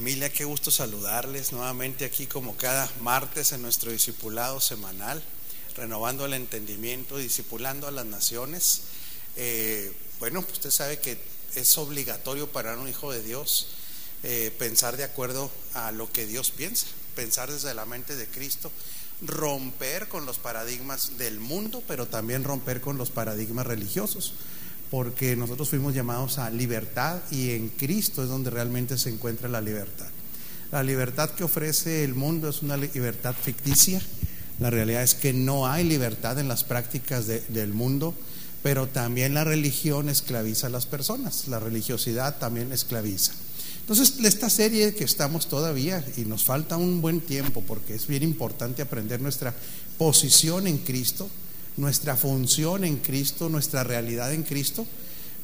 familia, qué gusto saludarles nuevamente aquí como cada martes en nuestro discipulado semanal, renovando el entendimiento, discipulando a las naciones. Eh, bueno, usted sabe que es obligatorio para un hijo de Dios eh, pensar de acuerdo a lo que Dios piensa, pensar desde la mente de Cristo, romper con los paradigmas del mundo, pero también romper con los paradigmas religiosos porque nosotros fuimos llamados a libertad y en Cristo es donde realmente se encuentra la libertad. La libertad que ofrece el mundo es una libertad ficticia. La realidad es que no hay libertad en las prácticas del mundo, pero también la religión esclaviza a las personas. La religiosidad también esclaviza. Entonces, esta serie que estamos todavía, y nos falta un buen tiempo, porque es bien importante aprender nuestra posición en Cristo, nuestra función en Cristo, nuestra realidad en Cristo.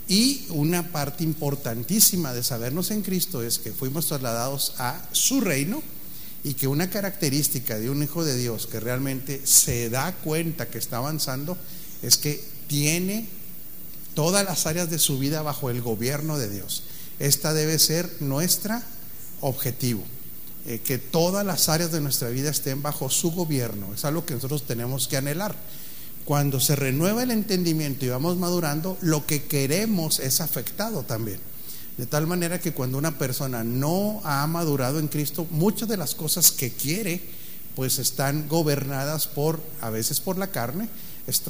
Y una parte importantísima de sabernos en Cristo es que fuimos trasladados a su reino y que una característica de un hijo de Dios que realmente se da cuenta que está avanzando es que tiene todas las áreas de su vida bajo el gobierno de Dios. Esta debe ser nuestra objetivo, eh, que todas las áreas de nuestra vida estén bajo su gobierno. Es algo que nosotros tenemos que anhelar cuando se renueva el entendimiento y vamos madurando, lo que queremos es afectado también. De tal manera que cuando una persona no ha madurado en Cristo, muchas de las cosas que quiere, pues están gobernadas por, a veces por la carne,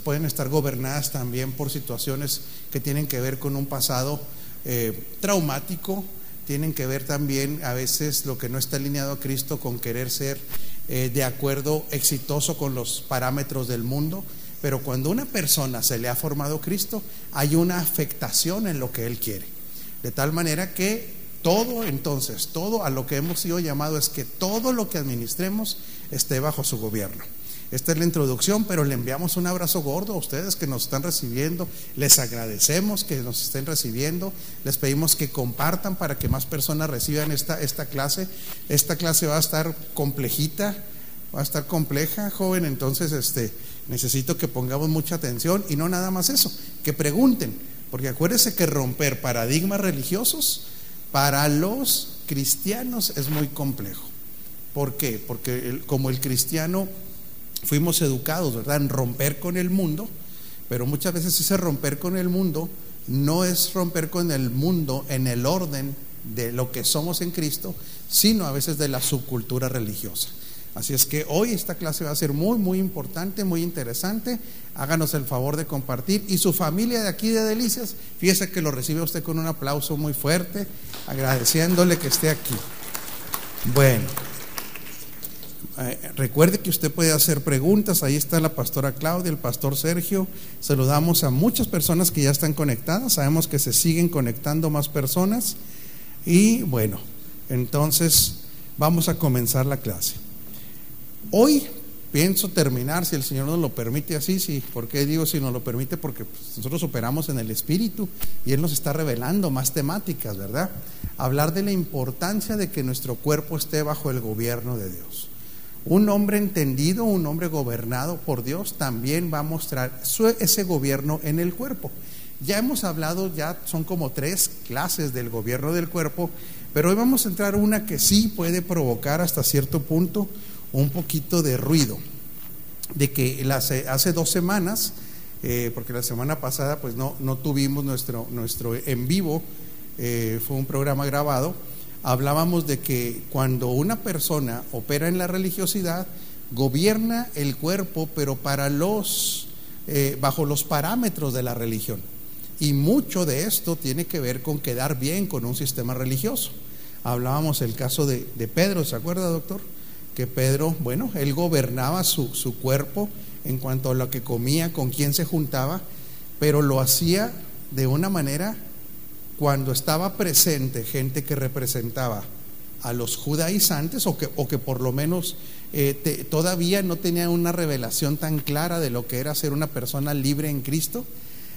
pueden estar gobernadas también por situaciones que tienen que ver con un pasado eh, traumático, tienen que ver también a veces lo que no está alineado a Cristo con querer ser eh, de acuerdo exitoso con los parámetros del mundo. Pero cuando una persona se le ha formado Cristo, hay una afectación en lo que Él quiere. De tal manera que todo entonces, todo a lo que hemos sido llamados es que todo lo que administremos esté bajo su gobierno. Esta es la introducción, pero le enviamos un abrazo gordo a ustedes que nos están recibiendo. Les agradecemos que nos estén recibiendo. Les pedimos que compartan para que más personas reciban esta, esta clase. Esta clase va a estar complejita, va a estar compleja, joven. Entonces, este, Necesito que pongamos mucha atención y no nada más eso, que pregunten, porque acuérdense que romper paradigmas religiosos para los cristianos es muy complejo. ¿Por qué? Porque como el cristiano fuimos educados, ¿verdad?, en romper con el mundo, pero muchas veces ese romper con el mundo no es romper con el mundo en el orden de lo que somos en Cristo, sino a veces de la subcultura religiosa. Así es que hoy esta clase va a ser muy, muy importante, muy interesante. Háganos el favor de compartir. Y su familia de aquí de Delicias, fíjese que lo recibe usted con un aplauso muy fuerte, agradeciéndole que esté aquí. Bueno, eh, recuerde que usted puede hacer preguntas. Ahí está la pastora Claudia, el pastor Sergio. Saludamos a muchas personas que ya están conectadas. Sabemos que se siguen conectando más personas. Y bueno, entonces vamos a comenzar la clase. Hoy pienso terminar, si el Señor nos lo permite así, sí. ¿Por qué digo si nos lo permite? Porque pues, nosotros operamos en el Espíritu y Él nos está revelando más temáticas, ¿verdad? Hablar de la importancia de que nuestro cuerpo esté bajo el gobierno de Dios. Un hombre entendido, un hombre gobernado por Dios, también va a mostrar ese gobierno en el cuerpo. Ya hemos hablado, ya son como tres clases del gobierno del cuerpo, pero hoy vamos a entrar una que sí puede provocar hasta cierto punto un poquito de ruido, de que hace dos semanas, eh, porque la semana pasada pues no, no tuvimos nuestro, nuestro en vivo, eh, fue un programa grabado, hablábamos de que cuando una persona opera en la religiosidad, gobierna el cuerpo, pero para los, eh, bajo los parámetros de la religión. Y mucho de esto tiene que ver con quedar bien con un sistema religioso. Hablábamos el caso de, de Pedro, ¿se acuerda, doctor? Que Pedro, bueno, él gobernaba su, su cuerpo en cuanto a lo que comía, con quién se juntaba, pero lo hacía de una manera cuando estaba presente gente que representaba a los judaizantes o que, o que por lo menos eh, todavía no tenían una revelación tan clara de lo que era ser una persona libre en Cristo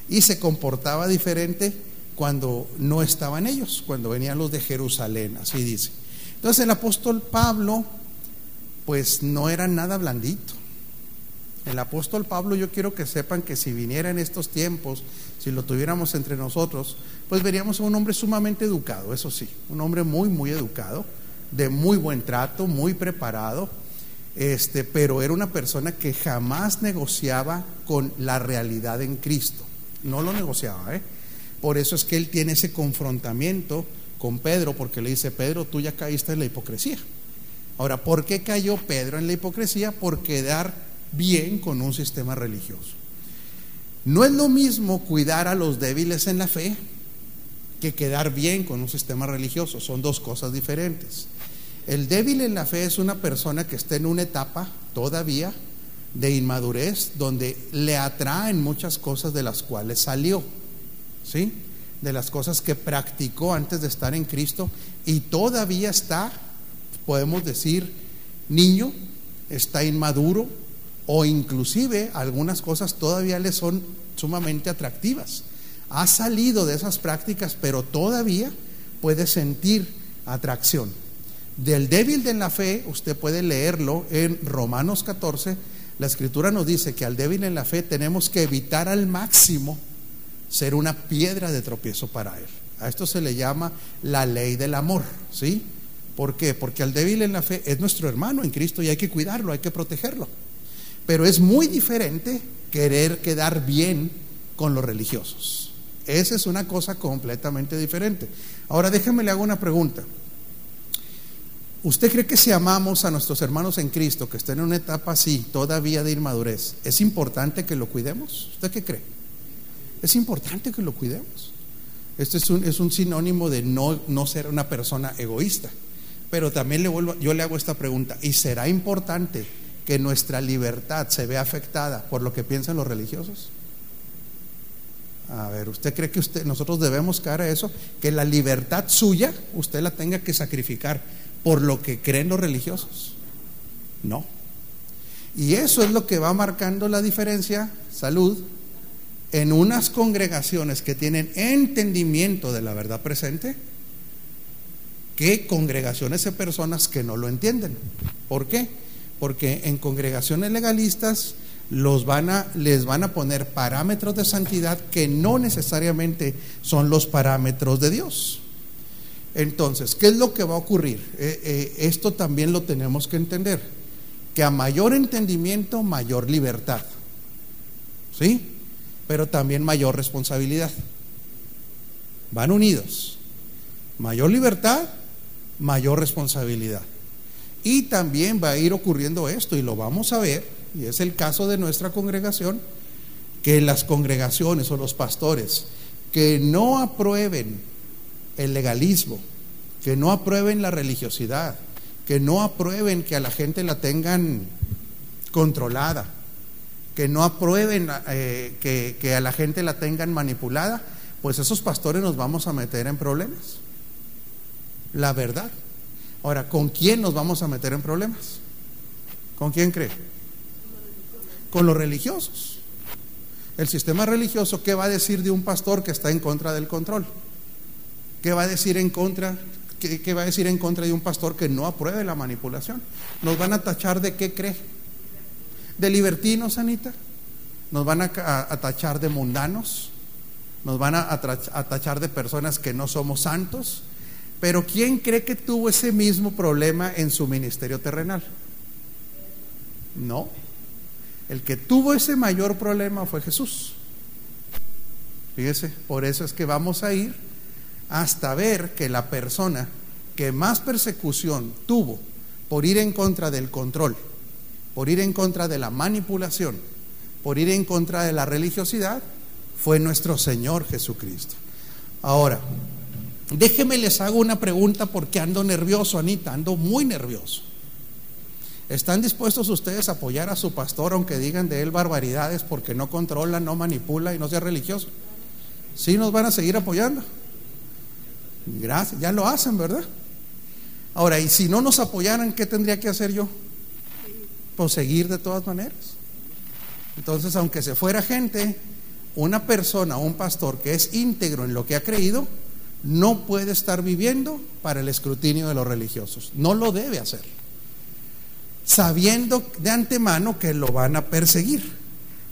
y se comportaba diferente cuando no estaban ellos, cuando venían los de Jerusalén, así dice. Entonces el apóstol Pablo pues no era nada blandito. El apóstol Pablo, yo quiero que sepan que si viniera en estos tiempos, si lo tuviéramos entre nosotros, pues veríamos a un hombre sumamente educado, eso sí, un hombre muy, muy educado, de muy buen trato, muy preparado, este, pero era una persona que jamás negociaba con la realidad en Cristo. No lo negociaba, ¿eh? Por eso es que él tiene ese confrontamiento con Pedro, porque le dice, Pedro, tú ya caíste en la hipocresía. Ahora, ¿por qué cayó Pedro en la hipocresía? Por quedar bien con un sistema religioso. No es lo mismo cuidar a los débiles en la fe que quedar bien con un sistema religioso. Son dos cosas diferentes. El débil en la fe es una persona que está en una etapa todavía de inmadurez donde le atraen muchas cosas de las cuales salió. ¿Sí? De las cosas que practicó antes de estar en Cristo y todavía está, podemos decir, niño, está inmaduro o inclusive algunas cosas todavía le son sumamente atractivas ha salido de esas prácticas, pero todavía puede sentir atracción. Del débil de la fe, usted puede leerlo en Romanos 14, la escritura nos dice que al débil en la fe tenemos que evitar al máximo ser una piedra de tropiezo para él. A esto se le llama la ley del amor, ¿sí? ¿Por qué? Porque al débil en la fe es nuestro hermano en Cristo y hay que cuidarlo, hay que protegerlo. Pero es muy diferente querer quedar bien con los religiosos. Esa es una cosa completamente diferente. Ahora déjeme le hago una pregunta. ¿Usted cree que si amamos a nuestros hermanos en Cristo, que estén en una etapa así, todavía de inmadurez, es importante que lo cuidemos? ¿Usted qué cree? Es importante que lo cuidemos. Esto es un, es un sinónimo de no, no ser una persona egoísta. Pero también le vuelvo, yo le hago esta pregunta, ¿y será importante que nuestra libertad se vea afectada por lo que piensan los religiosos? A ver, ¿usted cree que usted, nosotros debemos caer a eso? Que la libertad suya usted la tenga que sacrificar por lo que creen los religiosos. No. Y eso es lo que va marcando la diferencia, salud, en unas congregaciones que tienen entendimiento de la verdad presente, que congregaciones de personas que no lo entienden. ¿Por qué? Porque en congregaciones legalistas los van a, les van a poner parámetros de santidad que no necesariamente son los parámetros de Dios. Entonces, ¿qué es lo que va a ocurrir? Eh, eh, esto también lo tenemos que entender, que a mayor entendimiento, mayor libertad. ¿Sí? Pero también mayor responsabilidad. Van unidos. Mayor libertad, mayor responsabilidad. Y también va a ir ocurriendo esto, y lo vamos a ver y es el caso de nuestra congregación, que las congregaciones o los pastores que no aprueben el legalismo, que no aprueben la religiosidad, que no aprueben que a la gente la tengan controlada, que no aprueben eh, que, que a la gente la tengan manipulada, pues esos pastores nos vamos a meter en problemas. La verdad. Ahora, ¿con quién nos vamos a meter en problemas? ¿Con quién cree? con los religiosos. El sistema religioso, ¿qué va a decir de un pastor que está en contra del control? ¿Qué va a decir en contra? ¿Qué, va a decir en contra de un pastor que no apruebe la manipulación? ¿Nos van a tachar de qué cree? ¿De libertinos, Anita? ¿Nos van a, tachar de mundanos? ¿Nos van a, a tachar de personas que no somos santos? Pero ¿quién cree que tuvo ese mismo problema en su ministerio terrenal? No. El que tuvo ese mayor problema fue Jesús. Fíjese, por eso es que vamos a ir hasta ver que la persona que más persecución tuvo por ir en contra del control, por ir en contra de la manipulación, por ir en contra de la religiosidad, fue nuestro Señor Jesucristo. Ahora, déjenme les hago una pregunta porque ando nervioso, Anita, ando muy nervioso. ¿Están dispuestos ustedes a apoyar a su pastor aunque digan de él barbaridades porque no controla, no manipula y no sea religioso? Sí nos van a seguir apoyando. Gracias, ya lo hacen, ¿verdad? Ahora, y si no nos apoyaran, ¿qué tendría que hacer yo? Pues seguir de todas maneras. Entonces, aunque se fuera gente, una persona un pastor que es íntegro en lo que ha creído, no puede estar viviendo para el escrutinio de los religiosos. No lo debe hacer sabiendo de antemano que lo van a perseguir,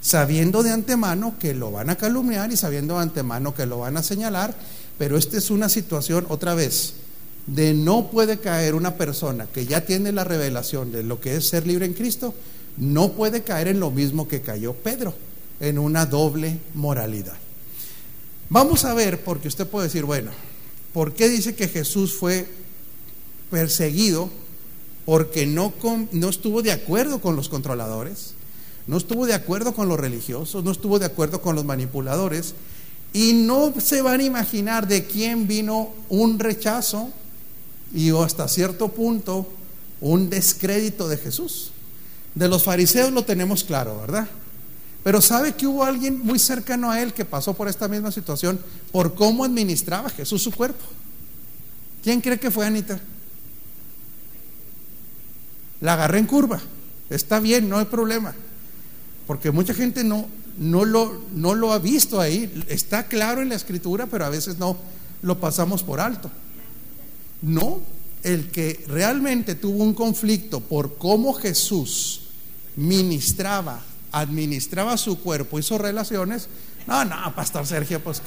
sabiendo de antemano que lo van a calumniar y sabiendo de antemano que lo van a señalar, pero esta es una situación otra vez de no puede caer una persona que ya tiene la revelación de lo que es ser libre en Cristo, no puede caer en lo mismo que cayó Pedro, en una doble moralidad. Vamos a ver, porque usted puede decir, bueno, ¿por qué dice que Jesús fue perseguido? Porque no, no estuvo de acuerdo con los controladores, no estuvo de acuerdo con los religiosos, no estuvo de acuerdo con los manipuladores, y no se van a imaginar de quién vino un rechazo y hasta cierto punto un descrédito de Jesús. De los fariseos lo tenemos claro, ¿verdad? Pero sabe que hubo alguien muy cercano a él que pasó por esta misma situación por cómo administraba Jesús su cuerpo. ¿Quién cree que fue Anita? La agarré en curva. Está bien, no hay problema. Porque mucha gente no, no, lo, no lo ha visto ahí. Está claro en la escritura, pero a veces no lo pasamos por alto. No, el que realmente tuvo un conflicto por cómo Jesús ministraba, administraba su cuerpo y sus relaciones, no, no, Pastor Sergio, pues,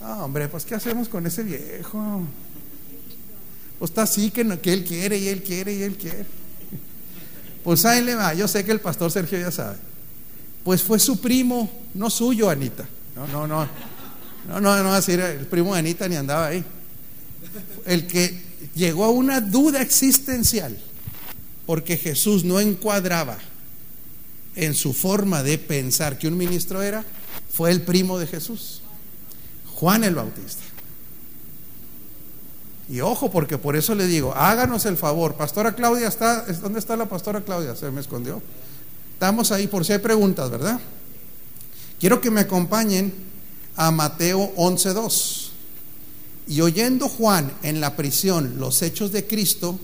no, hombre, pues, ¿qué hacemos con ese viejo? Pues está así que, que él quiere y él quiere y él quiere. Pues ahí le va, yo sé que el Pastor Sergio ya sabe. Pues fue su primo, no suyo, Anita. No, no, no. No, no, no, así el primo de Anita ni andaba ahí el que llegó a una duda existencial porque Jesús no encuadraba en su forma de pensar que un ministro era, fue el primo de Jesús, Juan el Bautista. Y ojo, porque por eso le digo, háganos el favor, Pastora Claudia está, ¿dónde está la Pastora Claudia? Se me escondió. Estamos ahí por si hay preguntas, ¿verdad? Quiero que me acompañen a Mateo 11.2. Y oyendo Juan en la prisión los hechos de Cristo,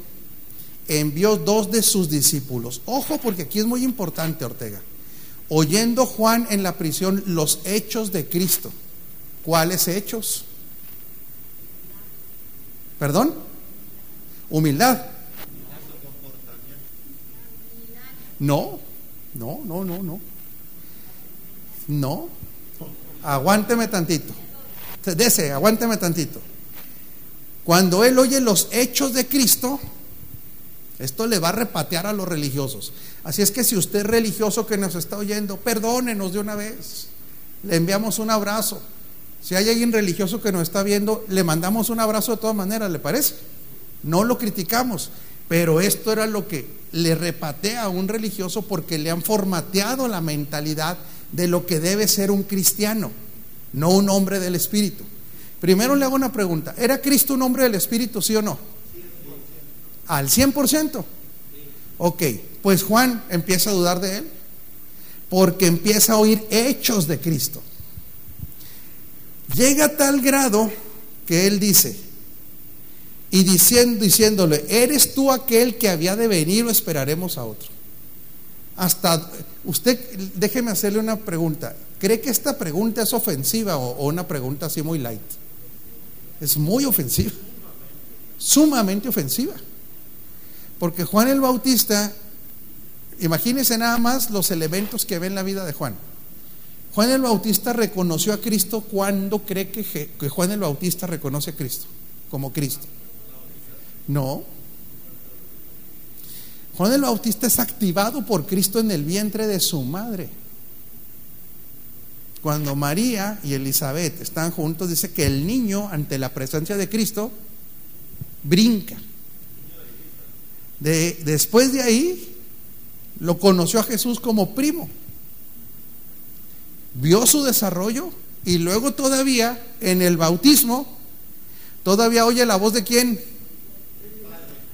envió dos de sus discípulos. Ojo, porque aquí es muy importante, Ortega. Oyendo Juan en la prisión los hechos de Cristo. ¿Cuáles hechos? ¿Perdón? Humildad. No, no, no, no, no. No. Aguánteme tantito. Dese, aguánteme tantito. Cuando él oye los hechos de Cristo, esto le va a repatear a los religiosos. Así es que si usted es religioso que nos está oyendo, perdónenos de una vez. Le enviamos un abrazo. Si hay alguien religioso que nos está viendo, le mandamos un abrazo de todas maneras, ¿le parece? No lo criticamos, pero esto era lo que le repatea a un religioso porque le han formateado la mentalidad de lo que debe ser un cristiano, no un hombre del Espíritu. Primero le hago una pregunta. ¿Era Cristo un hombre del Espíritu, sí o no? Al 100%. Ok, pues Juan empieza a dudar de él porque empieza a oír hechos de Cristo. Llega a tal grado que él dice, y diciendo, diciéndole, ¿eres tú aquel que había de venir o esperaremos a otro? Hasta, usted, déjeme hacerle una pregunta. ¿Cree que esta pregunta es ofensiva o, o una pregunta así muy light? es muy ofensiva, sumamente ofensiva. Porque Juan el Bautista, imagínense nada más los elementos que ve en la vida de Juan. Juan el Bautista reconoció a Cristo cuando cree que, Juan el Bautista reconoce a Cristo como Cristo. No. Juan el Bautista es activado por Cristo en el vientre de su madre. Cuando María y Elizabeth están juntos, dice que el niño ante la presencia de Cristo brinca. De, después de ahí, lo conoció a Jesús como primo. Vio su desarrollo y luego todavía en el bautismo, todavía oye la voz de quién?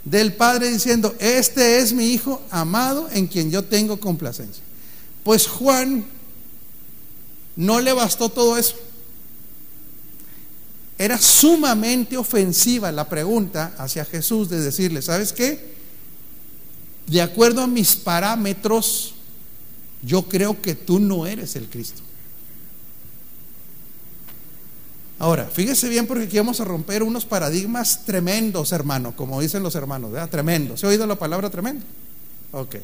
Del Padre diciendo, este es mi Hijo amado en quien yo tengo complacencia. Pues Juan no le bastó todo eso. Era sumamente ofensiva la pregunta hacia Jesús de decirle, ¿sabes qué? De acuerdo a mis parámetros, yo creo que tú no eres el Cristo. Ahora, fíjese bien porque aquí vamos a romper unos paradigmas tremendos, hermano, como dicen los hermanos, ¿verdad? Tremendo. ¿Se ha oído la palabra tremendo? Ok.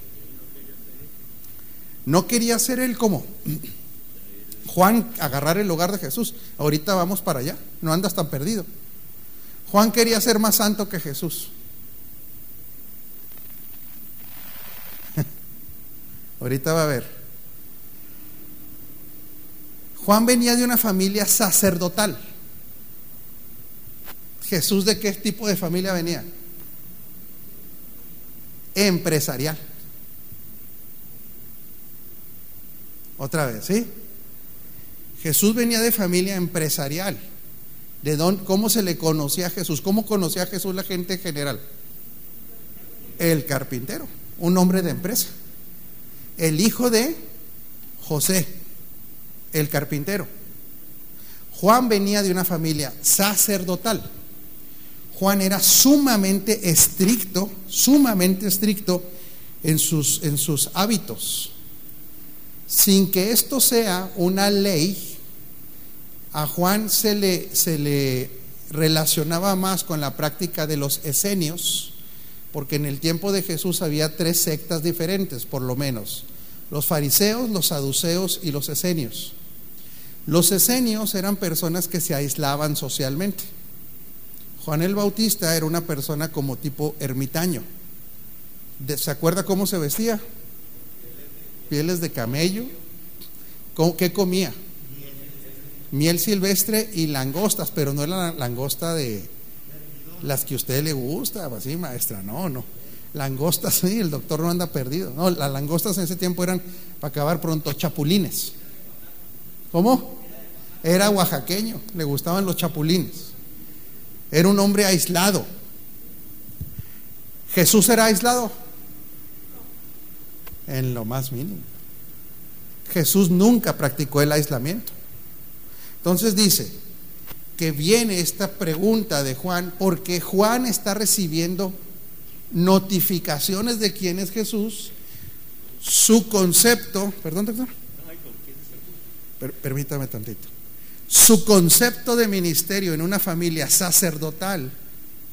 No quería ser él como Juan agarrar el lugar de Jesús. Ahorita vamos para allá, no andas tan perdido. Juan quería ser más santo que Jesús. Ahorita va a ver. Juan venía de una familia sacerdotal. Jesús de qué tipo de familia venía? Empresarial. Otra vez, ¿sí? Jesús venía de familia empresarial. ¿De dónde, ¿Cómo se le conocía a Jesús? ¿Cómo conocía a Jesús la gente en general? El carpintero, un hombre de empresa. El hijo de José, el carpintero. Juan venía de una familia sacerdotal. Juan era sumamente estricto, sumamente estricto en sus, en sus hábitos. Sin que esto sea una ley, a Juan se le, se le relacionaba más con la práctica de los esenios, porque en el tiempo de Jesús había tres sectas diferentes, por lo menos, los fariseos, los saduceos y los esenios. Los esenios eran personas que se aislaban socialmente. Juan el Bautista era una persona como tipo ermitaño. ¿Se acuerda cómo se vestía? Pieles de camello. ¿Qué comía? miel silvestre y langostas, pero no la langosta de las que a usted le gusta, así maestra, no, no. Langostas, sí, el doctor no anda perdido. No, las langostas en ese tiempo eran para acabar pronto chapulines. ¿Cómo? Era oaxaqueño, le gustaban los chapulines. Era un hombre aislado. Jesús era aislado en lo más mínimo. Jesús nunca practicó el aislamiento. Entonces dice que viene esta pregunta de Juan porque Juan está recibiendo notificaciones de quién es Jesús, su concepto, perdón, doctor. permítame tantito. Su concepto de ministerio en una familia sacerdotal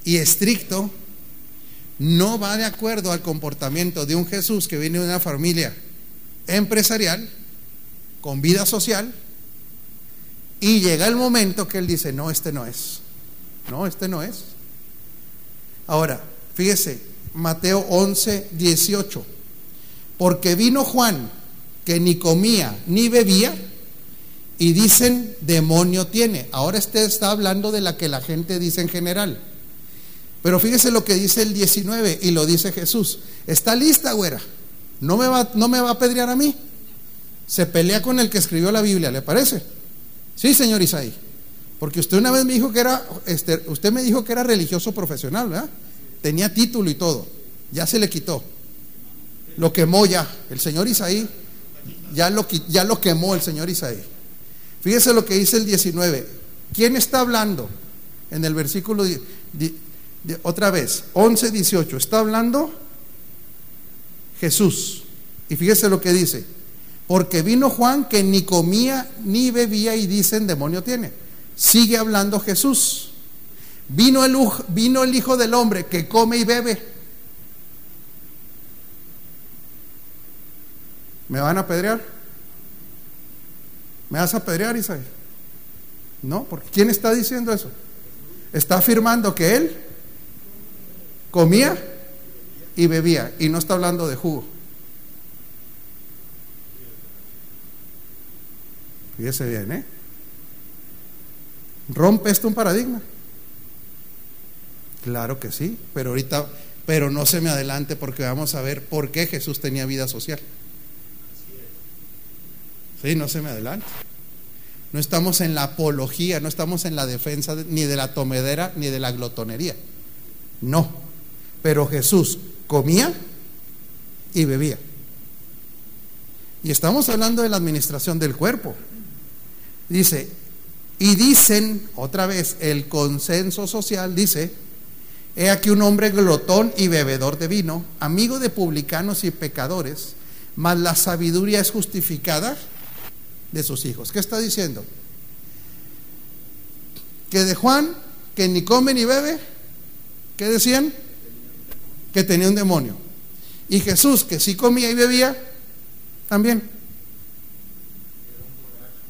y estricto no va de acuerdo al comportamiento de un Jesús que viene de una familia empresarial, con vida social, y llega el momento que él dice, no, este no es. No, este no es. Ahora, fíjese, Mateo 11, 18. Porque vino Juan, que ni comía ni bebía, y dicen, demonio tiene. Ahora usted está hablando de la que la gente dice en general. Pero fíjese lo que dice el 19 y lo dice Jesús. Está lista, güera. No me va, no me va a pedrear a mí. Se pelea con el que escribió la Biblia, ¿le parece? Sí, señor Isaí. Porque usted una vez me dijo que era, este, usted me dijo que era religioso profesional, ¿verdad? Tenía título y todo. Ya se le quitó. Lo quemó ya. El señor Isaí ya lo, ya lo quemó el señor Isaí. Fíjese lo que dice el 19. ¿Quién está hablando? En el versículo, otra vez, 11, 18. Está hablando Jesús. Y fíjese lo que dice. Porque vino Juan que ni comía ni bebía y dicen demonio tiene. Sigue hablando Jesús. Vino el, Hijo del Hombre que come y bebe. ¿Me van a apedrear? ¿Me vas a apedrear, Isaías? No, porque ¿quién está diciendo eso? Está afirmando que él comía y bebía y no está hablando de jugo. Fíjese bien, ¿eh? ¿Rompe esto un paradigma? Claro que sí, pero ahorita, pero no se me adelante porque vamos a ver por qué Jesús tenía vida social. Sí, no se me adelante. No estamos en la apología, no estamos en la defensa ni de la tomedera ni de la glotonería. No. Pero Jesús comía y bebía. Y estamos hablando de la administración del cuerpo. Dice, y dicen, otra vez, el consenso social dice, he aquí un hombre glotón y bebedor de vino, amigo de publicanos y pecadores, mas la sabiduría es justificada de sus hijos. ¿Qué está diciendo? Que de Juan, que ni come ni bebe, ¿qué decían? Que tenía un demonio. Y Jesús, que sí comía y bebía, también.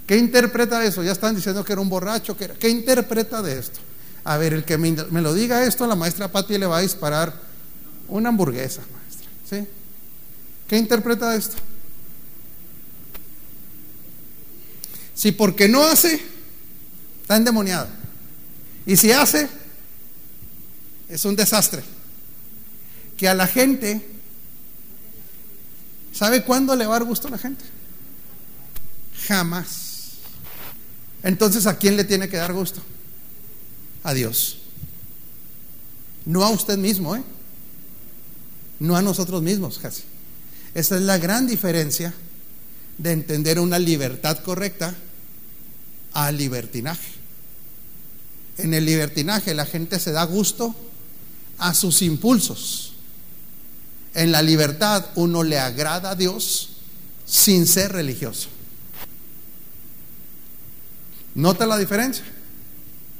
¿Qué interpreta eso? Ya están diciendo que era un borracho. Que ¿Qué interpreta de esto? A ver, el que me, lo diga esto, la maestra Pati le va a disparar una hamburguesa, maestra. ¿Sí? ¿Qué interpreta esto? Si porque no hace, está endemoniado. Y si hace, es un desastre. Que a la gente, ¿sabe cuándo le va a dar gusto a la gente? Jamás. Entonces, ¿a quién le tiene que dar gusto? A Dios. No a usted mismo, ¿eh? No a nosotros mismos, casi. Esa es la gran diferencia de entender una libertad correcta al libertinaje. En el libertinaje la gente se da gusto a sus impulsos. En la libertad uno le agrada a Dios sin ser religioso. ¿Nota la diferencia?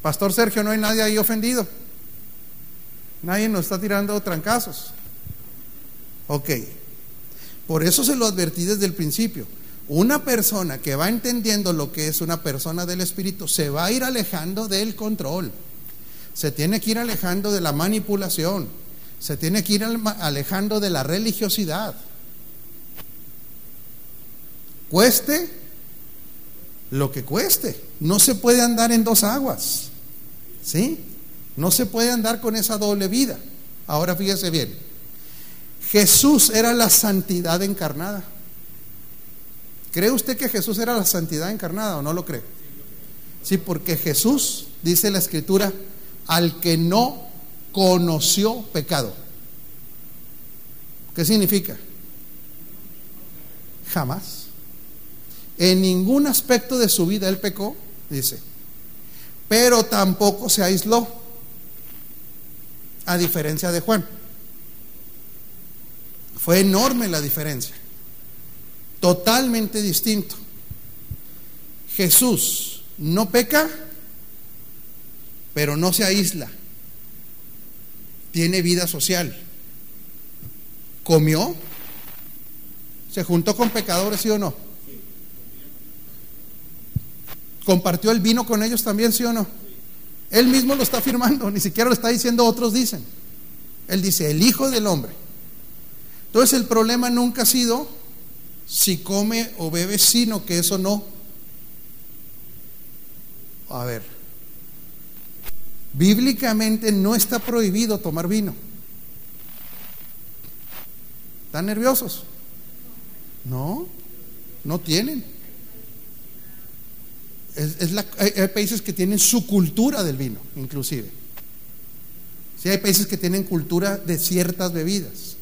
Pastor Sergio, no hay nadie ahí ofendido. Nadie nos está tirando trancazos. Ok. Por eso se lo advertí desde el principio. Una persona que va entendiendo lo que es una persona del Espíritu se va a ir alejando del control. Se tiene que ir alejando de la manipulación. Se tiene que ir alejando de la religiosidad. Cueste lo que cueste. No se puede andar en dos aguas. ¿Sí? No se puede andar con esa doble vida. Ahora fíjese bien. Jesús era la santidad encarnada. ¿Cree usted que Jesús era la santidad encarnada o no lo cree? Sí, porque Jesús, dice la escritura, al que no conoció pecado. ¿Qué significa? Jamás. En ningún aspecto de su vida él pecó, dice. Pero tampoco se aisló, a diferencia de Juan. Fue enorme la diferencia. Totalmente distinto. Jesús no peca, pero no se aísla. Tiene vida social. Comió. Se juntó con pecadores, sí o no. Compartió el vino con ellos también, sí o no. Él mismo lo está afirmando, ni siquiera lo está diciendo, otros dicen. Él dice, el Hijo del Hombre entonces el problema nunca ha sido si come o bebe, sino que eso no. A ver, bíblicamente no está prohibido tomar vino. ¿Están nerviosos? No, no tienen. Hay, países que tienen su cultura del vino, inclusive. Sí, hay países que tienen cultura de ciertas bebidas.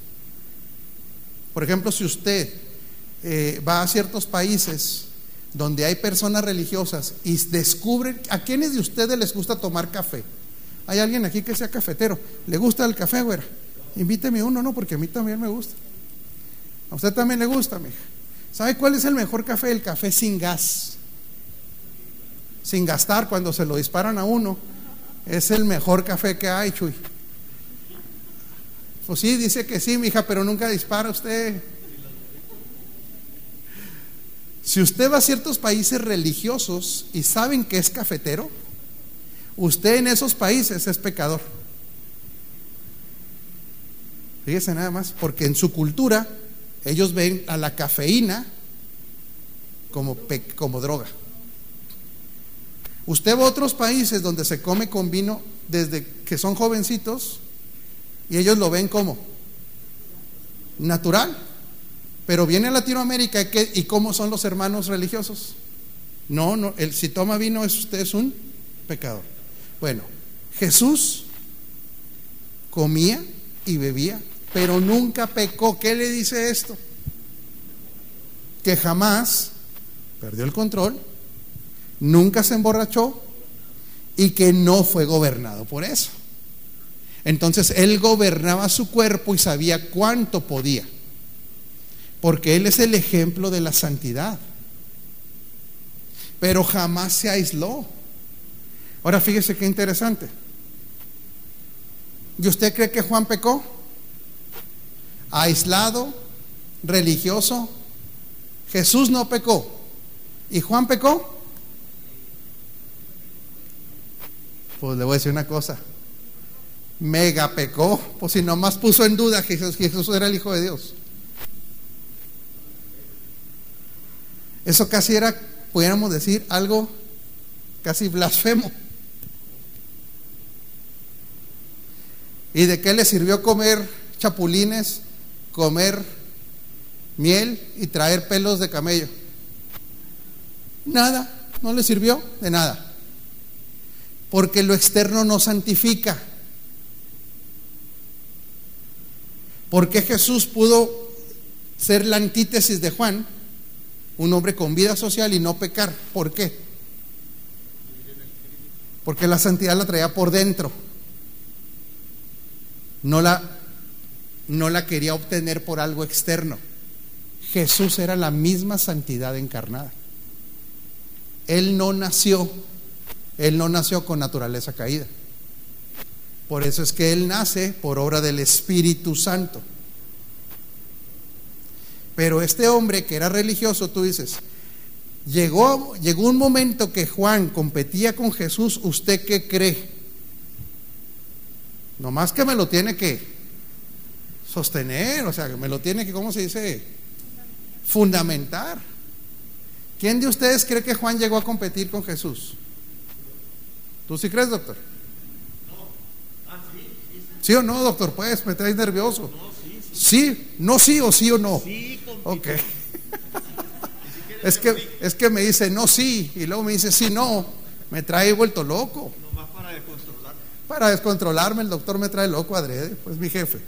Por ejemplo, si usted eh, va a ciertos países donde hay personas religiosas y descubren, ¿a quiénes de ustedes les gusta tomar café? ¿Hay alguien aquí que sea cafetero? ¿Le gusta el café, güera? Invíteme uno, no, porque a mí también me gusta. A usted también le gusta, mija. ¿Sabe cuál es el mejor café? El café sin gas. Sin gastar cuando se lo disparan a uno. Es el mejor café que hay, Chuy. Pues sí, dice que sí, mi hija, pero nunca dispara usted. Si usted va a ciertos países religiosos y saben que es cafetero, usted en esos países es pecador. Fíjese nada más, porque en su cultura ellos ven a la cafeína como, como droga. Usted va a otros países donde se come con vino desde que son jovencitos y ellos lo ven como natural. Pero viene a Latinoamérica y ¿cómo son los hermanos religiosos? No, no, el, si toma vino es usted es un pecador. Bueno, Jesús comía y bebía, pero nunca pecó. ¿Qué le dice esto? Que jamás perdió el control, nunca se emborrachó y que no fue gobernado por eso. Entonces él gobernaba su cuerpo y sabía cuánto podía, porque él es el ejemplo de la santidad. Pero jamás se aisló. Ahora fíjese qué interesante. ¿Y usted cree que Juan pecó? Aislado, religioso. Jesús no pecó. ¿Y Juan pecó? Pues le voy a decir una cosa. Mega pecó, pues si nomás puso en duda que Jesús, Jesús era el Hijo de Dios. Eso casi era, pudiéramos decir, algo casi blasfemo. ¿Y de qué le sirvió comer chapulines, comer miel y traer pelos de camello? Nada, no le sirvió de nada. Porque lo externo no santifica. ¿Por qué Jesús pudo ser la antítesis de Juan? Un hombre con vida social y no pecar. ¿Por qué? Porque la santidad la traía por dentro. No la, no la quería obtener por algo externo. Jesús era la misma santidad encarnada. Él no nació, Él no nació con naturaleza caída. Por eso es que Él nace por obra del Espíritu Santo. Pero este hombre que era religioso, tú dices, llegó, llegó un momento que Juan competía con Jesús, ¿usted qué cree? Nomás que me lo tiene que sostener, o sea, que me lo tiene que, ¿cómo se dice? Fundamentar. ¿Quién de ustedes cree que Juan llegó a competir con Jesús? ¿Tú sí crees, doctor? ¿Sí o no, doctor? Pues, me traes nervioso. Sí, no sí o sí o no. Ok. es, que, es que me dice no sí y luego me dice sí no. Me trae vuelto loco. para descontrolarme. Para descontrolarme, el doctor me trae loco adrede, pues mi jefe.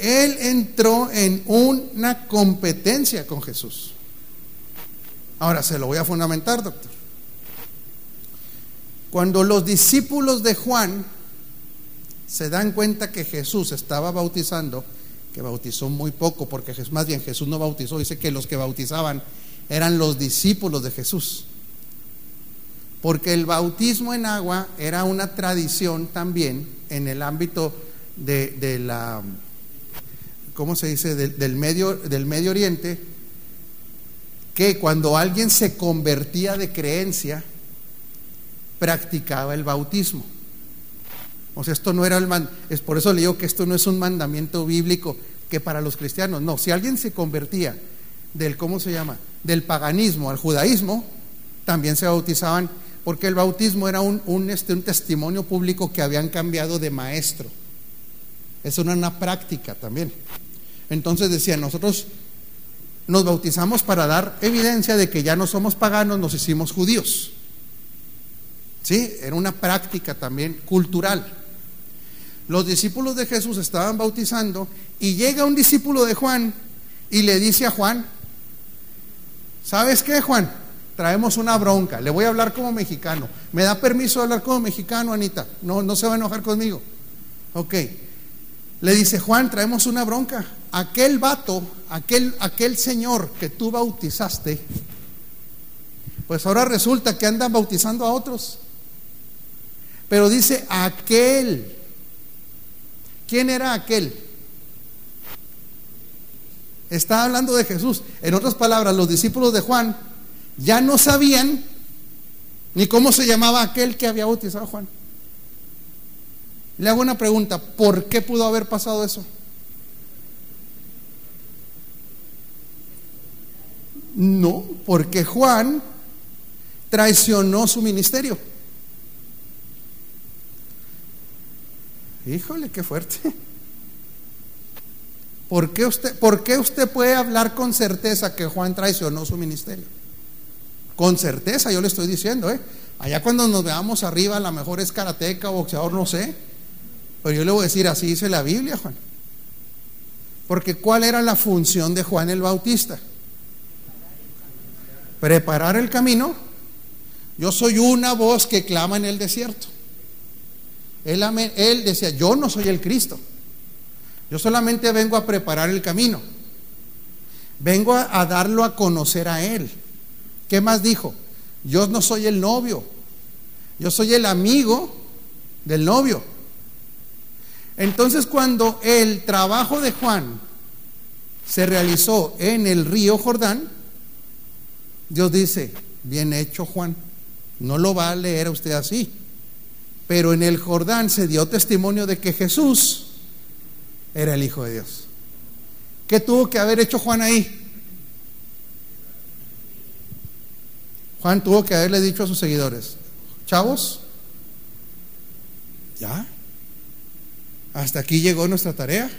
Él entró en una competencia con Jesús. Ahora se lo voy a fundamentar, doctor. Cuando los discípulos de Juan se dan cuenta que Jesús estaba bautizando, que bautizó muy poco, porque más bien Jesús no bautizó, dice que los que bautizaban eran los discípulos de Jesús. Porque el bautismo en agua era una tradición también en el ámbito de, la, ¿cómo se dice?, del, medio, del Medio Oriente, que cuando alguien se convertía de creencia, practicaba el bautismo. O sea, esto no era el man, es por eso le digo que esto no es un mandamiento bíblico que para los cristianos, no, si alguien se convertía del ¿cómo se llama? del paganismo al judaísmo, también se bautizaban porque el bautismo era un, un, este, un testimonio público que habían cambiado de maestro. Eso era una práctica también. Entonces decían, nosotros nos bautizamos para dar evidencia de que ya no somos paganos, nos hicimos judíos. ¿Sí? Era una práctica también cultural los discípulos de Jesús estaban bautizando y llega un discípulo de Juan y le dice a Juan, ¿sabes qué, Juan? Traemos una bronca, le voy a hablar como mexicano. ¿Me da permiso de hablar como mexicano, Anita? No, no se va a enojar conmigo. Ok. Le dice, Juan, traemos una bronca. Aquel vato, aquel, aquel señor que tú bautizaste, pues ahora resulta que andan bautizando a otros. Pero dice, aquel ¿Quién era aquel? Está hablando de Jesús. En otras palabras, los discípulos de Juan ya no sabían ni cómo se llamaba aquel que había bautizado a Juan. Le hago una pregunta, ¿por qué pudo haber pasado eso? No, porque Juan traicionó su ministerio. Híjole, qué fuerte. ¿Por qué, usted, ¿Por qué usted puede hablar con certeza que Juan traicionó su ministerio? Con certeza, yo le estoy diciendo, ¿eh? Allá cuando nos veamos arriba, a lo mejor es karateca o boxeador, no sé. Pero yo le voy a decir, así dice la Biblia, Juan. Porque ¿cuál era la función de Juan el Bautista? Preparar el camino. Yo soy una voz que clama en el desierto. Él, decía, yo no soy el Cristo. Yo solamente vengo a preparar el camino. Vengo a, a, darlo a conocer a Él. ¿Qué más dijo? Yo no soy el novio. Yo soy el amigo del novio. Entonces cuando el trabajo de Juan se realizó en el río Jordán, Dios dice, bien hecho Juan. No lo va a leer usted así Pero en el Jordán se dio testimonio de que Jesús era el Hijo de Dios. ¿Qué tuvo que haber hecho Juan ahí? Juan tuvo que haberle dicho a sus seguidores, chavos, ya, hasta aquí llegó nuestra tarea.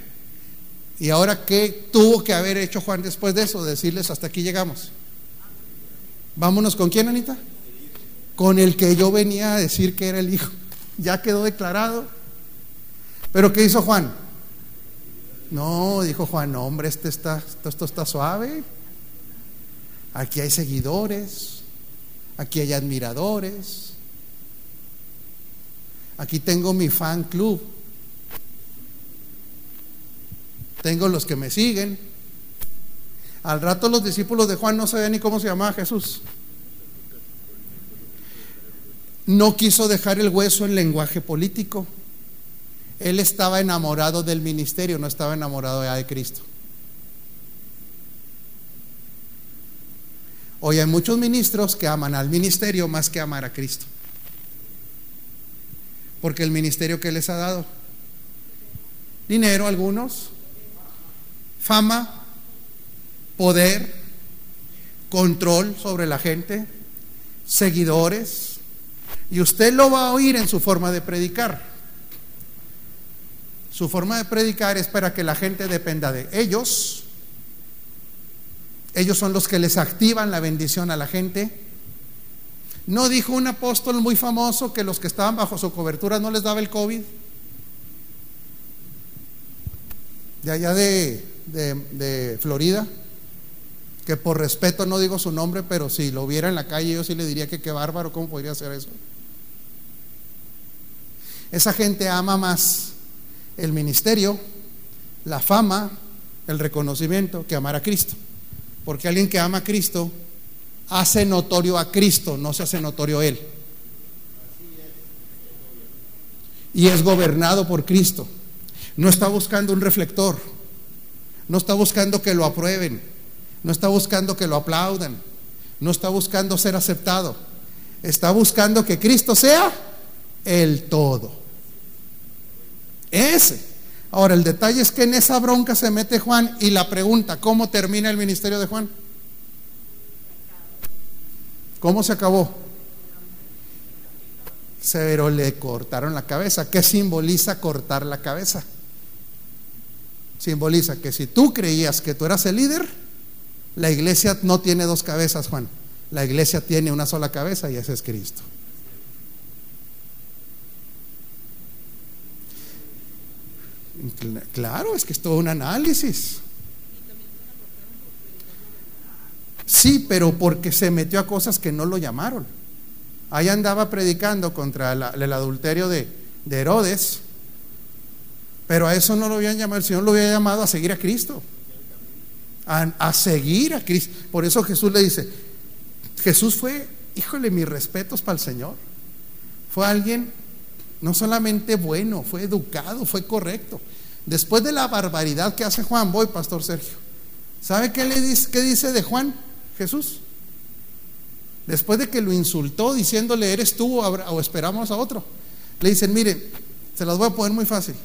¿Y ahora qué tuvo que haber hecho Juan después de eso? Decirles, hasta aquí llegamos. Vámonos con quién, Anita? Con el que yo venía a decir que era el hijo. Ya quedó declarado. Pero ¿qué hizo Juan? No, dijo Juan, hombre, este está, esto está suave. Aquí hay seguidores, aquí hay admiradores, aquí tengo mi fan club, tengo los que me siguen. Al rato los discípulos de Juan no sabían ni cómo se llamaba Jesús. No quiso dejar el hueso en lenguaje político. Él estaba enamorado del ministerio, no estaba enamorado ya de Cristo. Hoy hay muchos ministros que aman al ministerio más que amar a Cristo. Porque el ministerio que les ha dado dinero algunos, fama, poder, control sobre la gente, seguidores, y usted lo va a oír en su forma de predicar. Su forma de predicar es para que la gente dependa de ellos. Ellos son los que les activan la bendición a la gente. ¿No dijo un apóstol muy famoso que los que estaban bajo su cobertura no les daba el COVID? De allá de, Florida, que por respeto no digo su nombre, pero si lo viera en la calle yo sí le diría que qué bárbaro, ¿cómo podría hacer eso? Esa gente ama más el ministerio, la fama, el reconocimiento que amar a Cristo. Porque alguien que ama a Cristo hace notorio a Cristo, no se hace notorio a Él. Y es gobernado por Cristo. No está buscando un reflector. No está buscando que lo aprueben. No está buscando que lo aplaudan. No está buscando ser aceptado. Está buscando que Cristo sea el todo. Ese. Ahora, el detalle es que en esa bronca se mete Juan y la pregunta, ¿cómo termina el ministerio de Juan? ¿Cómo se acabó? Pero le cortaron la cabeza. ¿Qué simboliza cortar la cabeza? Simboliza que si tú creías que tú eras el líder, la iglesia no tiene dos cabezas, Juan. La iglesia tiene una sola cabeza y ese es Cristo. Claro, es que es todo un análisis. Sí, pero porque se metió a cosas que no lo llamaron. Ahí andaba predicando contra el adulterio de, Herodes, pero a eso no lo habían llamado, el Señor lo había llamado a seguir a Cristo. A, a, seguir a Cristo. Por eso Jesús le dice, Jesús fue, híjole, mis respetos para el Señor. Fue alguien no solamente bueno, fue educado, fue correcto. Después de la barbaridad que hace Juan, voy, Pastor Sergio. ¿Sabe qué, le dice, qué dice de Juan Jesús? Después de que lo insultó diciéndole, eres tú o esperamos a otro. Le dicen, miren, se las voy a poner muy fácil.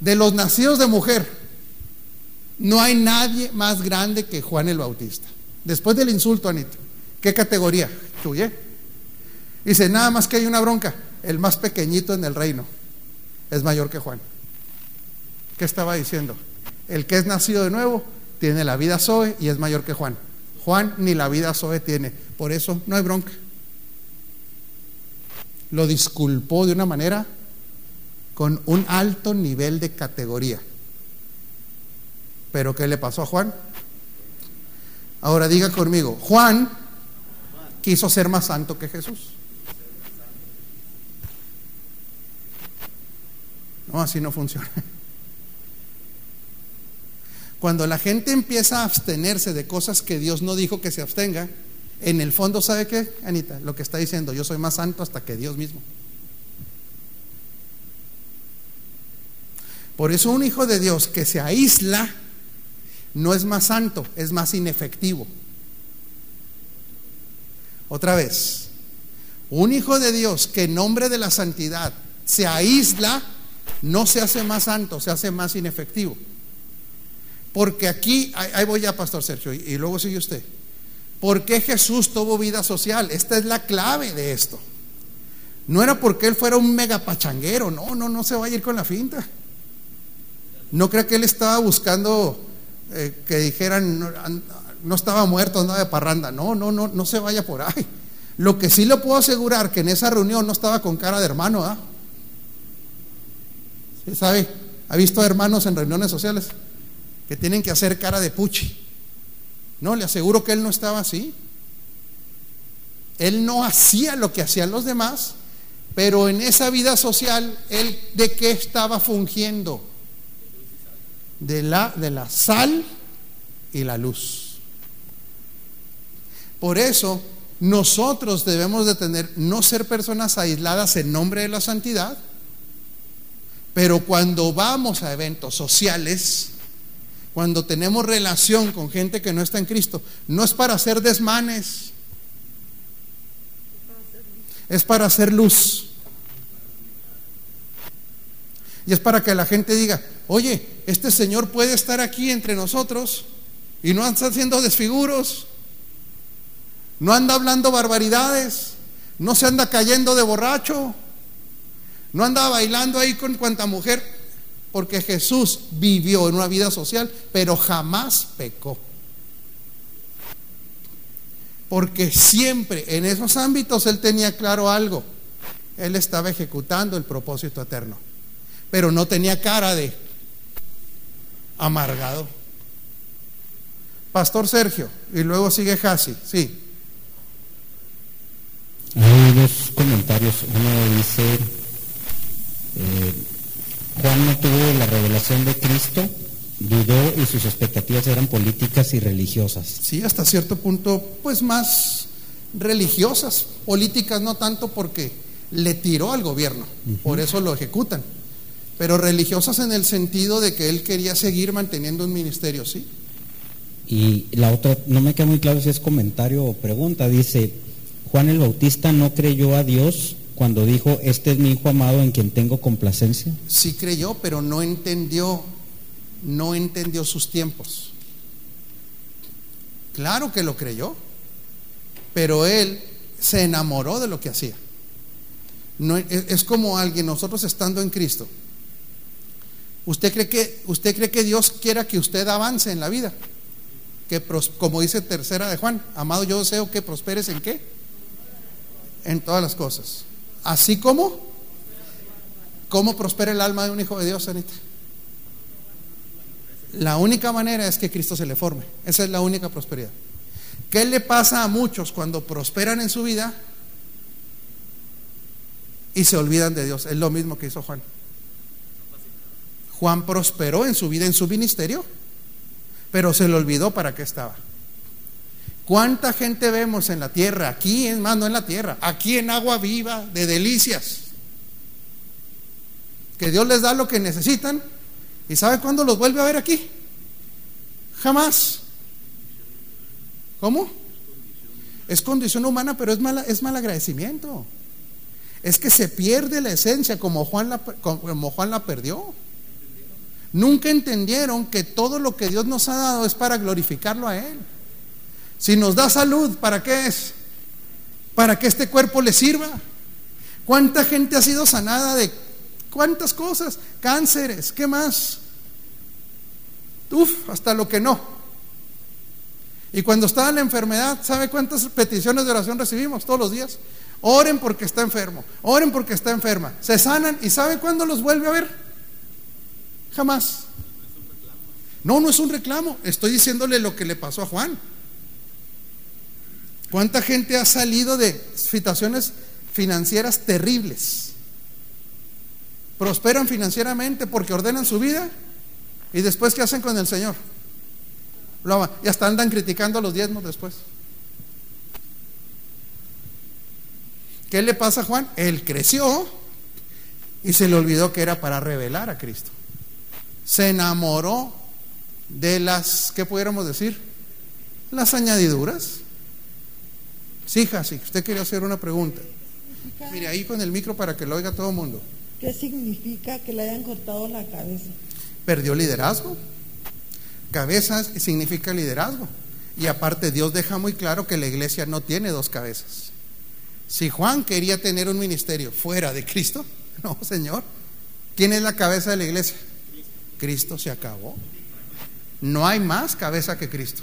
De los nacidos de mujer, no hay nadie más grande que Juan el Bautista. Después del insulto, Anita, ¿qué categoría? Tuye. Dice, nada más que hay una bronca. El más pequeñito en el reino es mayor que Juan. ¿Qué estaba diciendo? El que es nacido de nuevo tiene la vida Zoe y es mayor que Juan. Juan ni la vida Zoe tiene. Por eso no hay bronca. Lo disculpó de una manera con un alto nivel de categoría. Pero ¿qué le pasó a Juan? Ahora diga conmigo, Juan quiso ser más santo que Jesús. No, así no funciona. Cuando la gente empieza a abstenerse de cosas que Dios no dijo que se abstenga, en el fondo, ¿sabe qué, Anita? Lo que está diciendo, yo soy más santo hasta que Dios mismo. Por eso un hijo de Dios que se aísla no es más santo, es más inefectivo. Otra vez, un hijo de Dios que en nombre de la santidad se aísla, no se hace más santo, se hace más inefectivo. Porque aquí, ahí voy ya, Pastor Sergio, y, luego sigue usted. ¿Por qué Jesús tuvo vida social? Esta es la clave de esto. No era porque él fuera un mega pachanguero, no, no, no se va a ir con la finta. No creo que él estaba buscando eh, que dijeran, no, estaba muerto, andaba de parranda. No, no, no, no se vaya por ahí. Lo que sí le puedo asegurar que en esa reunión no estaba con cara de hermano, ¿ah? ¿Sabe? ¿Ha visto hermanos en reuniones sociales que tienen que hacer cara de puchi? No, le aseguro que él no estaba así. Él no hacía lo que hacían los demás, pero en esa vida social, él de qué estaba fungiendo? De la, de la sal y la luz. Por eso nosotros debemos de tener, no ser personas aisladas en nombre de la santidad, pero cuando vamos a eventos sociales, cuando tenemos relación con gente que no está en Cristo, no es para hacer desmanes, es para hacer luz. Y es para que la gente diga, oye, este Señor puede estar aquí entre nosotros y no está haciendo desfiguros no anda hablando barbaridades, no se anda cayendo de borracho, no anda bailando ahí con cuanta mujer, porque Jesús vivió en una vida social, pero jamás pecó. Porque siempre en esos ámbitos él tenía claro algo. Él estaba ejecutando el propósito eterno, pero no tenía cara de amargado. Pastor Sergio, y luego sigue Hasi, sí. Hay dos comentarios. Uno dice, eh, Juan no tuvo la revelación de Cristo, dudó y sus expectativas eran políticas y religiosas. Sí, hasta cierto punto, pues más religiosas, políticas no tanto porque le tiró al gobierno, por eso lo ejecutan, pero religiosas en el sentido de que él quería seguir manteniendo un ministerio, ¿sí? Y la otra, no me queda muy claro si es comentario o pregunta, dice, Juan el Bautista no creyó a Dios cuando dijo, este es mi hijo amado en quien tengo complacencia? Sí creyó, pero no entendió, no entendió sus tiempos. Claro que lo creyó, pero él se enamoró de lo que hacía. No, es, como alguien, nosotros estando en Cristo. ¿Usted cree, que, ¿Usted cree que Dios quiera que usted avance en la vida? Que como dice tercera de Juan, amado yo deseo que prosperes en qué? en todas las cosas. Así como, ¿cómo prospera el alma de un hijo de Dios, Anita? La única manera es que Cristo se le forme. Esa es la única prosperidad. ¿Qué le pasa a muchos cuando prosperan en su vida y se olvidan de Dios? Es lo mismo que hizo Juan. Juan prosperó en su vida, en su ministerio, pero se le olvidó para qué estaba. ¿Cuánta gente vemos en la tierra? Aquí, es más, no en la tierra, aquí en agua viva, de delicias. Que Dios les da lo que necesitan. ¿Y sabe cuándo los vuelve a ver aquí? Jamás. ¿Cómo? Es condición humana, pero es, mala, es mal agradecimiento. Es que se pierde la esencia como Juan la, como Juan la perdió. Nunca entendieron que todo lo que Dios nos ha dado es para glorificarlo a Él. Si nos da salud, ¿para qué es? Para que este cuerpo le sirva. ¿Cuánta gente ha sido sanada de cuántas cosas? Cánceres, ¿qué más? Uf, hasta lo que no. Y cuando está la enfermedad, ¿sabe cuántas peticiones de oración recibimos todos los días? Oren porque está enfermo, oren porque está enferma. Se sanan y ¿sabe cuándo los vuelve a ver? Jamás. No, no es un reclamo. Estoy diciéndole lo que le pasó a Juan. ¿Cuánta gente ha salido de situaciones financieras terribles? Prosperan financieramente porque ordenan su vida y después ¿qué hacen con el Señor? Y hasta andan criticando a los diezmos después. ¿Qué le pasa a Juan? Él creció y se le olvidó que era para revelar a Cristo. Se enamoró de las, ¿qué pudiéramos decir? Las añadiduras. Sí, Jasi, usted quería hacer una pregunta. Mire, ahí con el micro para que lo oiga todo el mundo. ¿Qué significa que le hayan cortado la cabeza? Perdió liderazgo. Cabeza significa liderazgo. Y aparte Dios deja muy claro que la iglesia no tiene dos cabezas. Si Juan quería tener un ministerio fuera de Cristo, no, Señor. ¿Quién es la cabeza de la iglesia? Cristo se acabó. No hay más cabeza que Cristo.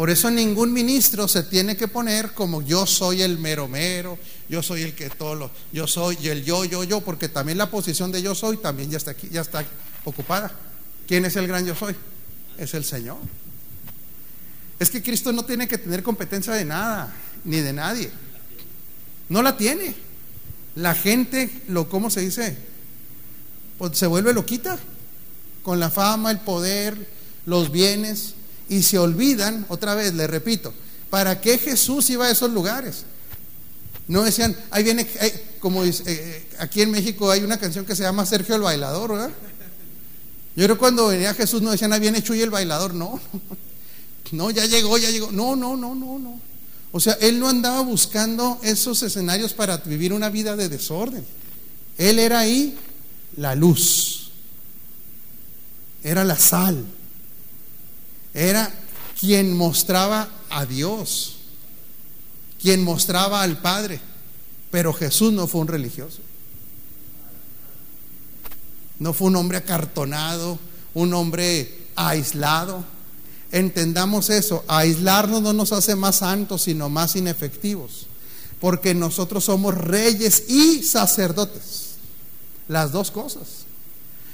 Por eso ningún ministro se tiene que poner como yo soy el mero mero, yo soy el que todo lo, yo soy el yo, yo, yo, porque también la posición de yo soy también ya está aquí, ya está ocupada. ¿Quién es el gran yo soy? Es el Señor. Es que Cristo no tiene que tener competencia de nada, ni de nadie. No la tiene. La gente, lo, ¿cómo se dice? Pues se vuelve loquita con la fama, el poder, los bienes y se olvidan, otra vez, le repito, ¿para qué Jesús iba a esos lugares? No decían, ahí viene, como eh, eh, aquí en México hay una canción que se llama Sergio el Bailador, ¿verdad? Yo creo que cuando venía Jesús no decían, ahí viene Chuy el Bailador, no, no, ya llegó, ya llegó, no, no, no, no, no. O sea, él no andaba buscando esos escenarios para vivir una vida de desorden. Él era ahí la luz, era la sal era quien mostraba a Dios, quien mostraba al Padre. Pero Jesús no fue un religioso. No fue un hombre acartonado, un hombre aislado. Entendamos eso, aislarnos no nos hace más santos, sino más inefectivos. Porque nosotros somos reyes y sacerdotes. Las dos cosas.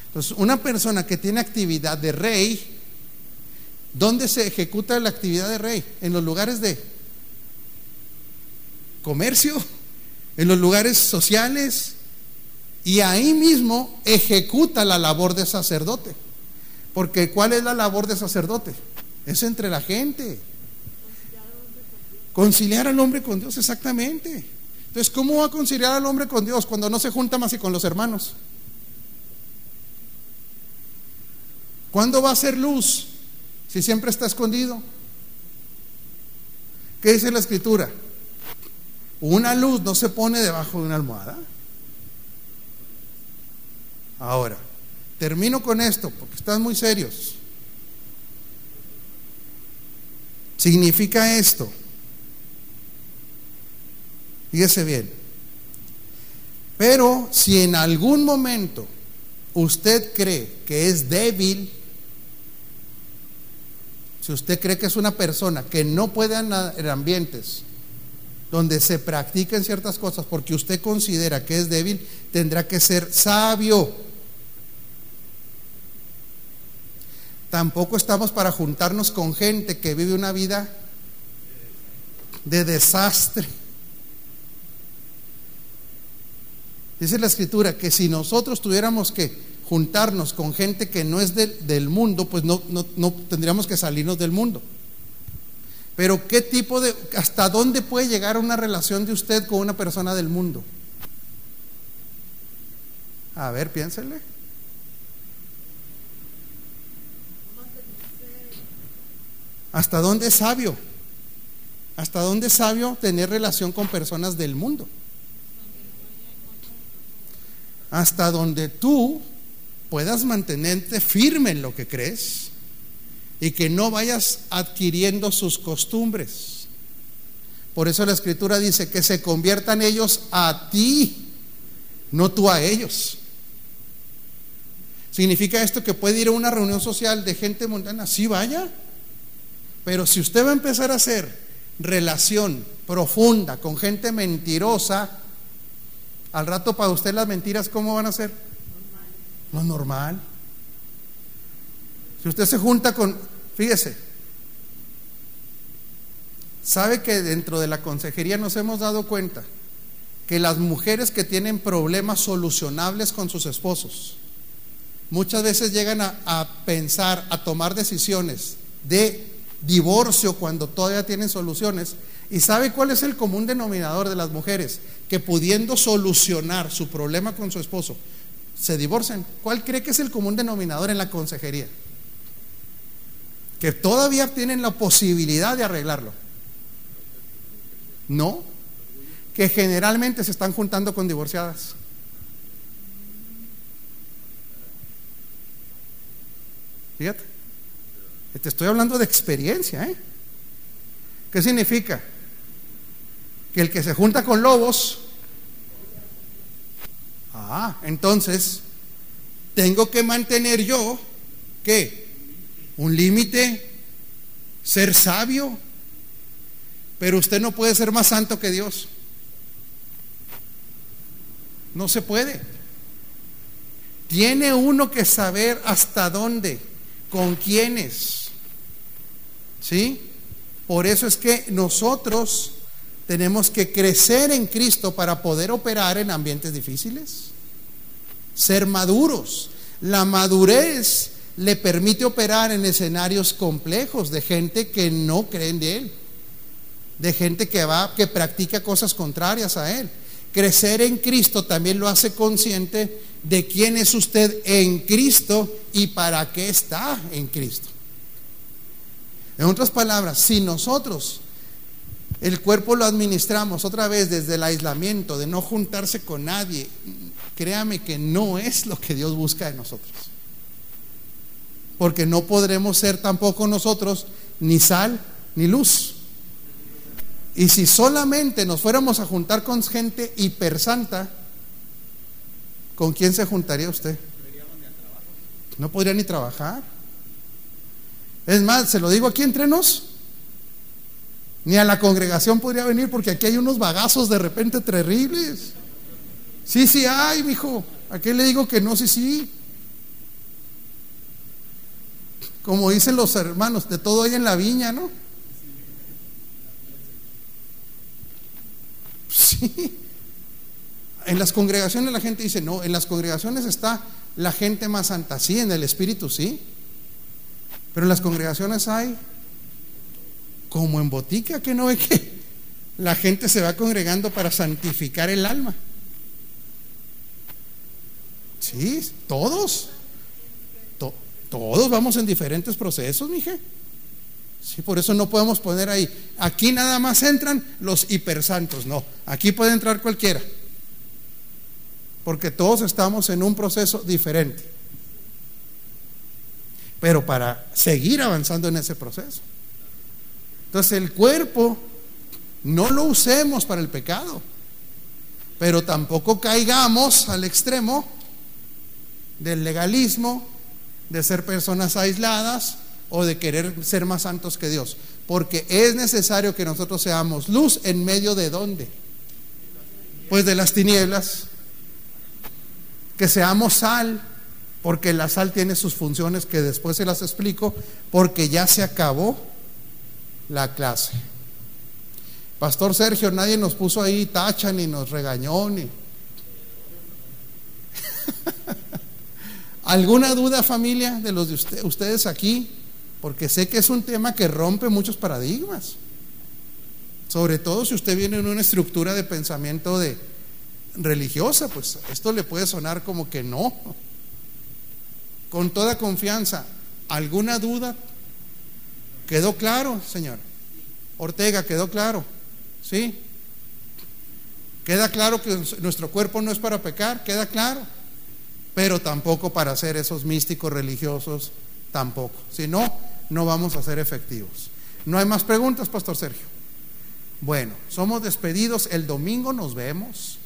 Entonces, una persona que tiene actividad de rey ¿Dónde se ejecuta la actividad de rey? En los lugares de comercio, en los lugares sociales, y ahí mismo ejecuta la labor de sacerdote. Porque ¿cuál es la labor de sacerdote? Es entre la gente. Conciliar al hombre con Dios, exactamente. Entonces, ¿cómo va a conciliar al hombre con Dios cuando no se junta más que con los hermanos? ¿Cuándo va a ser luz? Si siempre está escondido. ¿Qué dice la escritura? Una luz no se pone debajo de una almohada. Ahora, termino con esto porque están muy serios. Significa esto. Fíjese bien. Pero si en algún momento usted cree que es débil, si usted cree que es una persona que no puede andar en ambientes donde se practiquen ciertas cosas porque usted considera que es débil, tendrá que ser sabio. Tampoco estamos para juntarnos con gente que vive una vida de desastre. Dice la escritura que si nosotros tuviéramos que juntarnos con gente que no es del mundo, pues no, no, tendríamos que salirnos del mundo. Pero ¿qué tipo de, hasta dónde puede llegar una relación de usted con una persona del mundo? A ver, piénsele. ¿Hasta dónde es sabio? ¿Hasta dónde es sabio tener relación con personas del mundo? Hasta donde tú puedas mantenerte firme en lo que crees y que no vayas adquiriendo sus costumbres. Por eso la escritura dice que se conviertan ellos a ti, no tú a ellos. ¿Significa esto que puede ir a una reunión social de gente mundana? Sí, vaya. Pero si usted va a empezar a hacer relación profunda con gente mentirosa, al rato para usted las mentiras, ¿cómo van a ser? Lo normal. Si usted se junta con, fíjese, sabe que dentro de la consejería nos hemos dado cuenta que las mujeres que tienen problemas solucionables con sus esposos, muchas veces llegan a, a, pensar, a tomar decisiones de divorcio cuando todavía tienen soluciones. ¿Y sabe cuál es el común denominador de las mujeres? Que pudiendo solucionar su problema con su esposo, se divorcian. ¿Cuál cree que es el común denominador en la consejería? Que todavía tienen la posibilidad de arreglarlo. No, que generalmente se están juntando con divorciadas. Fíjate, te estoy hablando de experiencia. ¿eh? ¿Qué significa? Que el que se junta con lobos ah, entonces tengo que mantener yo, ¿qué? Un límite, ser sabio, pero usted no puede ser más santo que Dios. No se puede. Tiene uno que saber hasta dónde, con quiénes. ¿Sí? Por eso es que nosotros tenemos que crecer en Cristo para poder operar en ambientes difíciles. Ser maduros. La madurez le permite operar en escenarios complejos de gente que no creen de él, de gente que va que practica cosas contrarias a él. Crecer en Cristo también lo hace consciente de quién es usted en Cristo y para qué está en Cristo. En otras palabras, si nosotros el cuerpo lo administramos otra vez desde el aislamiento, de no juntarse con nadie, créame que no es lo que Dios busca de nosotros. Porque no podremos ser tampoco nosotros ni sal ni luz. Y si solamente nos fuéramos a juntar con gente hipersanta, ¿con quién se juntaría usted? No podría ni trabajar. Es más, se lo digo aquí entre nos. Ni a la congregación podría venir porque aquí hay unos bagazos de repente terribles. Sí, sí, hay, mijo. ¿A qué le digo que no? Sí, sí. Como dicen los hermanos, de todo hay en la viña, ¿no? Sí. En las congregaciones la gente dice, no, en las congregaciones está la gente más santa. Sí, en el Espíritu, sí. Pero en las congregaciones hay, como en botica, que no ve que la gente se va congregando para santificar el alma. Sí, todos. todos vamos en diferentes procesos, mije. Sí, por eso no podemos poner ahí. Aquí nada más entran los hipersantos. No, aquí puede entrar cualquiera. Porque todos estamos en un proceso diferente pero para seguir avanzando en ese proceso. Entonces el cuerpo no lo usemos para el pecado, pero tampoco caigamos al extremo del legalismo, de ser personas aisladas o de querer ser más santos que Dios. Porque es necesario que nosotros seamos luz en medio de dónde? Pues de las tinieblas. Que seamos sal porque la sal tiene sus funciones que después se las explico, porque ya se acabó la clase. Pastor Sergio, nadie nos puso ahí tacha ni nos regañó ni... ¿Alguna duda familia de los de ustedes aquí? Porque sé que es un tema que rompe muchos paradigmas. Sobre todo si usted viene en una estructura de pensamiento de religiosa, pues esto le puede sonar como que no con toda confianza. ¿Alguna duda? ¿Quedó claro, Señor? Ortega, ¿quedó claro? ¿Sí? ¿Queda claro que nuestro cuerpo no es para pecar? ¿Queda claro? Pero tampoco para ser esos místicos religiosos, tampoco. Si no, no vamos a ser efectivos. ¿No hay más preguntas, Pastor Sergio? Bueno, somos despedidos. El domingo nos vemos.